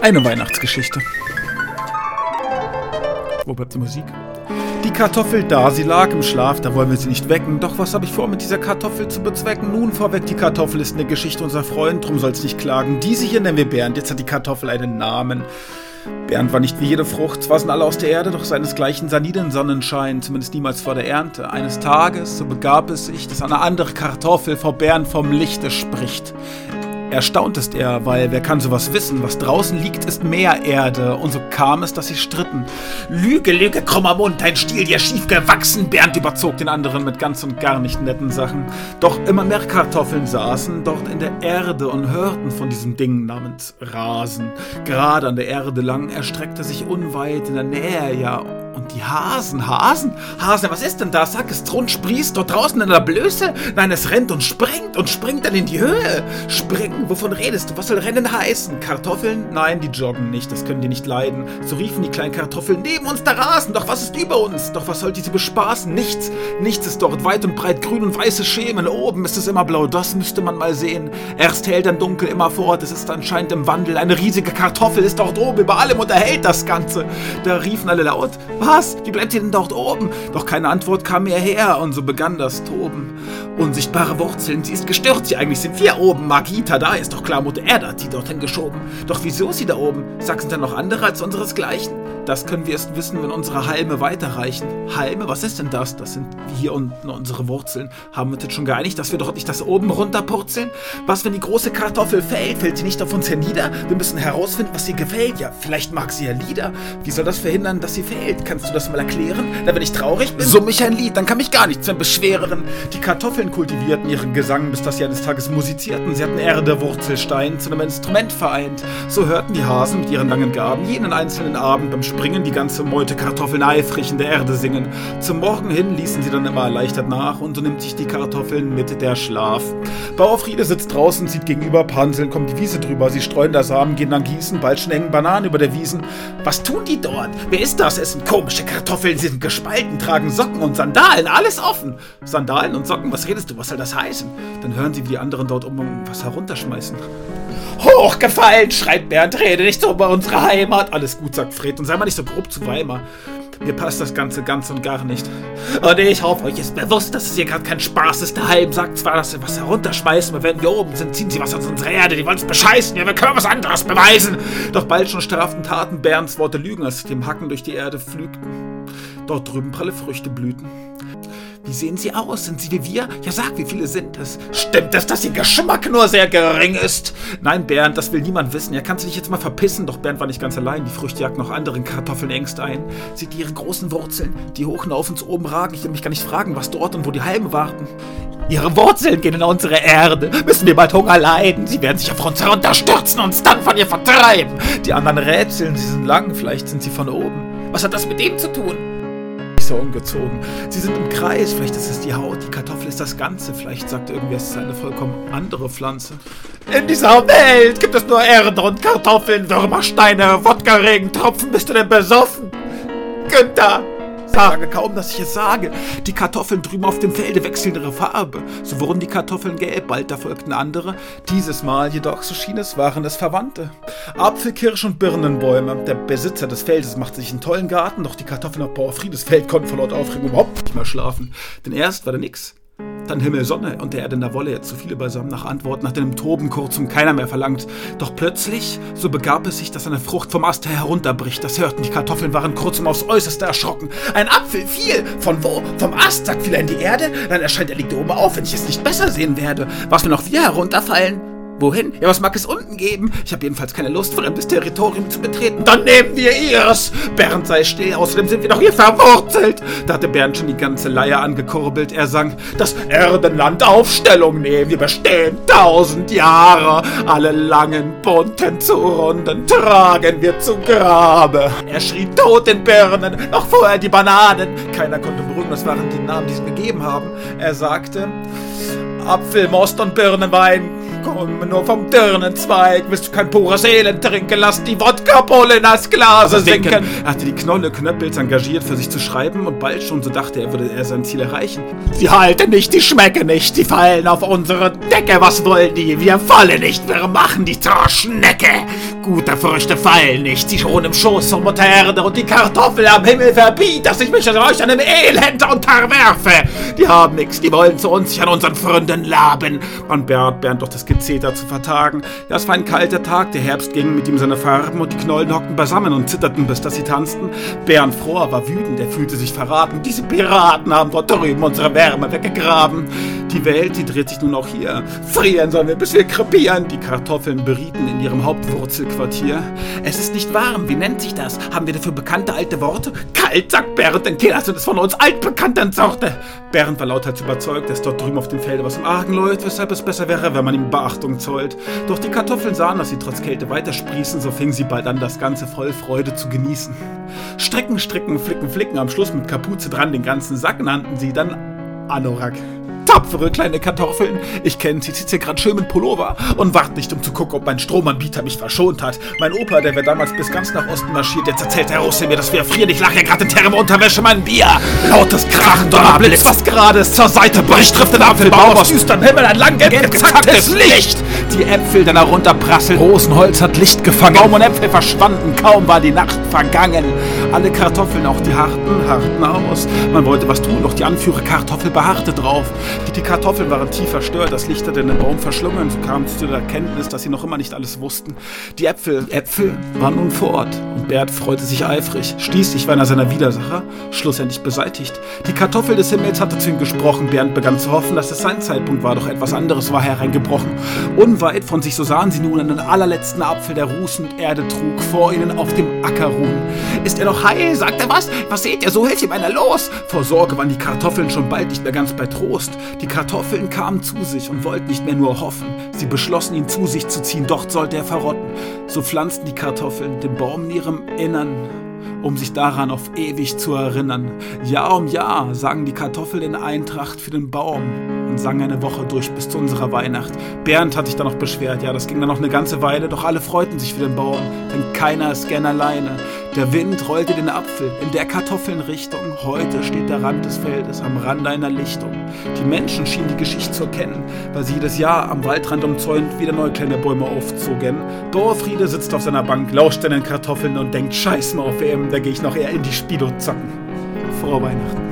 Eine Weihnachtsgeschichte. Wo bleibt die Musik? Die Kartoffel da, sie lag im Schlaf, da wollen wir sie nicht wecken. Doch was habe ich vor, mit dieser Kartoffel zu bezwecken? Nun vorweg, die Kartoffel ist eine Geschichte unserer Freund, drum soll's nicht klagen. Diese hier nennen wir Bernd, jetzt hat die Kartoffel einen Namen. Bernd war nicht wie jede Frucht, zwar sind alle aus der Erde, doch seinesgleichen sah nie den Sonnenschein, zumindest niemals vor der Ernte. Eines Tages, so begab es sich, dass eine andere Kartoffel vor Bernd vom Lichte spricht. Erstaunt ist er, weil wer kann sowas wissen? Was draußen liegt, ist Meererde. Und so kam es, dass sie stritten. Lüge, Lüge, krummer Mund, dein Stil dir schief gewachsen. Bernd überzog den anderen mit ganz und gar nicht netten Sachen. Doch immer mehr Kartoffeln saßen dort in der Erde und hörten von diesem Ding namens Rasen. Gerade an der Erde lang erstreckte sich unweit in der Nähe, ja, und die Hasen, Hasen? Hasen, was ist denn da? Sag es, Thron sprießt dort draußen in der Blöße? Nein, es rennt und springt und springt dann in die Höhe. Springen? Wovon redest du? Was soll Rennen heißen? Kartoffeln? Nein, die joggen nicht, das können die nicht leiden. So riefen die kleinen Kartoffeln neben uns der Rasen. Doch was ist über uns? Doch was soll die sie bespaßen? Nichts. Nichts ist dort weit und breit grün und weiße Schemen. Oben ist es immer blau, das müsste man mal sehen. Erst hell, dann dunkel, immer fort. Es ist anscheinend im Wandel. Eine riesige Kartoffel ist dort oben über allem und erhält das Ganze. Da riefen alle laut. Was? Wie bleibt ihr denn dort oben? Doch keine Antwort kam mehr her und so begann das Toben. Unsichtbare Wurzeln, sie ist gestürzt. Ja, eigentlich sind wir oben. Magita, da ist doch klar, Mutter Erde hat sie dorthin geschoben. Doch wieso ist sie da oben? Sagt sind da noch andere als unseresgleichen? Das können wir erst wissen, wenn unsere Halme weiterreichen. Halme? Was ist denn das? Das sind hier unten unsere Wurzeln. Haben wir uns jetzt schon geeinigt, dass wir doch nicht das oben runterpurzeln? Was, wenn die große Kartoffel fällt? Fällt sie nicht auf uns hernieder? Wir müssen herausfinden, was ihr gefällt. Ja, vielleicht mag sie ja Lieder. Wie soll das verhindern, dass sie fällt? Kannst du das mal erklären? Na, wenn ich traurig bin, summ ich ein Lied, dann kann mich gar nichts mehr beschweren. Die Kartoffeln kultivierten ihren Gesang, bis dass sie eines Tages musizierten. Sie hatten Erde, Wurzelstein zu einem Instrument vereint. So hörten die Hasen mit ihren langen Gaben jeden einzelnen Abend beim Springen die ganze Meute Kartoffeln eifrig in der Erde singen. Zum Morgen hin ließen sie dann immer erleichtert nach und so nimmt sich die Kartoffeln mit der Schlaf. Bauerfriede sitzt draußen, sieht gegenüber, Panseln kommt die Wiese drüber. Sie streuen da Samen, gehen dann gießen, bald schon hängen Bananen über der Wiesen. Was tun die dort? Wer ist das? Es sind komische Kartoffeln, sie sind gespalten, tragen Socken und Sandalen, alles offen. Sandalen und Socken, was redest du? Was soll das heißen? Dann hören sie, wie die anderen dort um was herunterschmeißen. Hochgefallen, schreit Bernd, rede nicht so über unsere Heimat. Alles gut, sagt Fred, und sei mal nicht so grob zu Weimar. Mir passt das Ganze ganz und gar nicht. Und ich hoffe, euch ist bewusst, dass es hier gerade kein Spaß ist. Der Heim sagt zwar, dass sie was herunterschmeißen, aber wenn wir oben sind, ziehen sie was aus unserer Erde. Die wollen es bescheißen. Ja, wir können was anderes beweisen. Doch bald schon straften Taten Bernds Worte Lügen, als sie dem Hacken durch die Erde pflügten. Dort drüben pralle Früchte blühten. Wie sehen sie aus? Sind sie wie wir? Ja, sag, wie viele sind es? Stimmt es, dass ihr Geschmack nur sehr gering ist? Nein, Bernd, das will niemand wissen. Ja, kannst du dich jetzt mal verpissen? Doch Bernd war nicht ganz allein. Die Früchte jagt noch anderen Kartoffeln engst ein. Seht ihr ihre großen Wurzeln, die hoch hinauf ins oben ragen? Ich will mich gar nicht fragen, was dort und wo die Halme warten. Ihre Wurzeln gehen in unsere Erde. Müssen wir bald Hunger leiden? Sie werden sich auf uns herunterstürzen und uns dann von ihr vertreiben. Die anderen rätseln, sie sind lang. Vielleicht sind sie von oben. Was hat das mit dem zu tun? So ungezogen. Sie sind im Kreis, vielleicht ist es die Haut, die Kartoffel ist das Ganze, vielleicht sagt irgendwer, es ist eine vollkommen andere Pflanze. In dieser Welt gibt es nur Erde und Kartoffeln, Würmersteine, Wodka-Regentropfen, bist du denn besoffen? Günther! Sage kaum, dass ich es sage. Die Kartoffeln drüben auf dem Felde wechseln ihre Farbe. So wurden die Kartoffeln gelb, bald da folgten andere. Dieses Mal jedoch, so schien es, waren es Verwandte. Apfel, Kirsch und Birnenbäume. Der Besitzer des Feldes machte sich einen tollen Garten, doch die Kartoffeln auf Bauer Friedesfeld konnten vor laut Aufregung überhaupt nicht mehr schlafen. Denn erst war da nix. Dann Himmel, Sonne und der Erde in der Wolle zu viele beisammen nach Antworten nach dem Toben kurzum keiner mehr verlangt. Doch plötzlich, so begab es sich, dass eine Frucht vom Ast herunterbricht. Das hörten die Kartoffeln, waren kurzum aufs Äußerste erschrocken. Ein Apfel fiel! Von wo? Vom Ast, sagt viel in die Erde? Dann erscheint er liegt oben auf, wenn ich es nicht besser sehen werde. Was mir noch wir herunterfallen? Wohin? Ja, was mag es unten geben? Ich habe jedenfalls keine Lust, fremdes Territorium zu betreten. Dann nehmen wir ihres! Bernd sei still, außerdem sind wir doch hier verwurzelt! Da hatte Bernd schon die ganze Leier angekurbelt. Er sang, das Erdenland Aufstellung nehmen, wir bestehen tausend Jahre. Alle langen, bunten Zurunden tragen wir zu Grabe. Er schrie tot in Birnen, noch vorher die Bananen. Keiner konnte beruhigen, das waren die Namen, die sie gegeben haben. Er sagte, Apfel, Most und Birnenwein, kommen nur vom Dirnenzweig. Willst du kein pures Elend trinken, lass die Wodka-Pulle in das Glas sinken. Er hatte die Knolle Knöppels engagiert, für sich zu schreiben und bald schon, so dachte er, würde er sein Ziel erreichen. Sie halten nicht, die schmecken nicht, die fallen auf unsere Decke. Was wollen die? Wir fallen nicht, wir machen die Torschnecke. Gute Früchte fallen nicht, sie schon im Schoß vom Mutter Erde und die Kartoffel am Himmel verbiet, dass ich mich an euch einem Elend unterwerfe. Die haben nichts, die wollen zu uns sich an unseren Freunden laben. Man Bernd, Bernd doch das Gezeter zu vertagen. Ja, es war ein kalter Tag, der Herbst ging mit ihm seine Farben und die Knollen hockten beisammen und zitterten, bis dass sie tanzten. Bernd Frohr war wütend, er fühlte sich verraten. Diese Piraten haben dort drüben unsere Wärme weggegraben. Die Welt, die dreht sich nun auch hier. Frieren sollen wir, bis wir krepieren. Die Kartoffeln berieten in ihrem Hauptwurzelquartier. Es ist nicht warm, wie nennt sich das? Haben wir dafür bekannte alte Worte? Kalt, sagt Bernd, denn Kinder sind es von uns altbekannten Sorte. Bernd war lauthals überzeugt, dass dort drüben auf dem Felde was im Argen läuft, weshalb es besser wäre, wenn man ihm Beachtung zollt. Doch die Kartoffeln sahen, dass sie trotz Kälte weitersprießen, so fingen sie bald an, das Ganze voll Freude zu genießen. Stricken, stricken, flicken, flicken, am Schluss mit Kapuze dran, den ganzen Sack nannten sie dann Anorak tapfere kleine Kartoffeln. Ich kenne sie gerade schön mit Pullover und wart nicht, um zu gucken, ob mein Stromanbieter mich verschont hat. Mein Opa, der wäre damals bis ganz nach Osten marschiert, jetzt erzählt der Russe mir, dass wir frieren. Ich lache ja gerade in Terme Unterwäsche mein Bier. Lautes Krachen, Donnerblitz, was gerade zur Seite bricht, trifft den Apfelbaum aus düsterem Himmel ein lang gezacktes Licht. Die Äpfel dann herunterprasseln, Rosenholz hat Licht gefangen. Baum und Äpfel verschwanden, kaum war die Nacht vergangen. Alle Kartoffeln, auch die harten, harten aus. Man wollte was tun, doch die Anführer Kartoffel beharrte drauf. Die Kartoffeln waren tief verstört, das Licht hatte den Baum verschlungen, so kamen sie zu der Erkenntnis, dass sie noch immer nicht alles wussten. Die Äpfel, die Äpfel waren nun vor Ort und Bert freute sich eifrig. Schließlich war einer seiner Widersacher schlussendlich beseitigt. Die Kartoffel des Himmels hatte zu ihm gesprochen, Bernd begann zu hoffen, dass es sein Zeitpunkt war, doch etwas anderes war hereingebrochen. Unweit von sich, so sahen sie nun einen allerletzten Apfel, der Ruß und Erde trug, vor ihnen auf dem Acker ruhen. Ist er noch heil? Sagt er was? Was seht ihr? So hält ihm einer los! Vor Sorge waren die Kartoffeln schon bald nicht mehr ganz bei Trost. Die Kartoffeln kamen zu sich und wollten nicht mehr nur hoffen. Sie beschlossen, ihn zu sich zu ziehen, dort sollte er verrotten. So pflanzten die Kartoffeln den Baum in ihrem Innern, um sich daran auf ewig zu erinnern. Jahr um Jahr sagen die Kartoffeln in Eintracht für den Baum und sang eine Woche durch bis zu unserer Weihnacht. Bernd hat sich dann noch beschwert, ja, das ging dann noch eine ganze Weile, doch alle freuten sich für den Baum, denn keiner ist gern alleine. Der Wind rollte den Apfel in der Kartoffelnrichtung. Heute steht der Rand des Feldes am Rand einer Lichtung. Die Menschen schienen die Geschichte zu erkennen, weil sie jedes Jahr am Waldrand umzäunt wieder neue kleine Bäume aufzogen. Dorfriede sitzt auf seiner Bank, lauscht den Kartoffeln und denkt, scheiß mal auf WM, da gehe ich noch eher in die Spilo zocken. Frohe Weihnachten.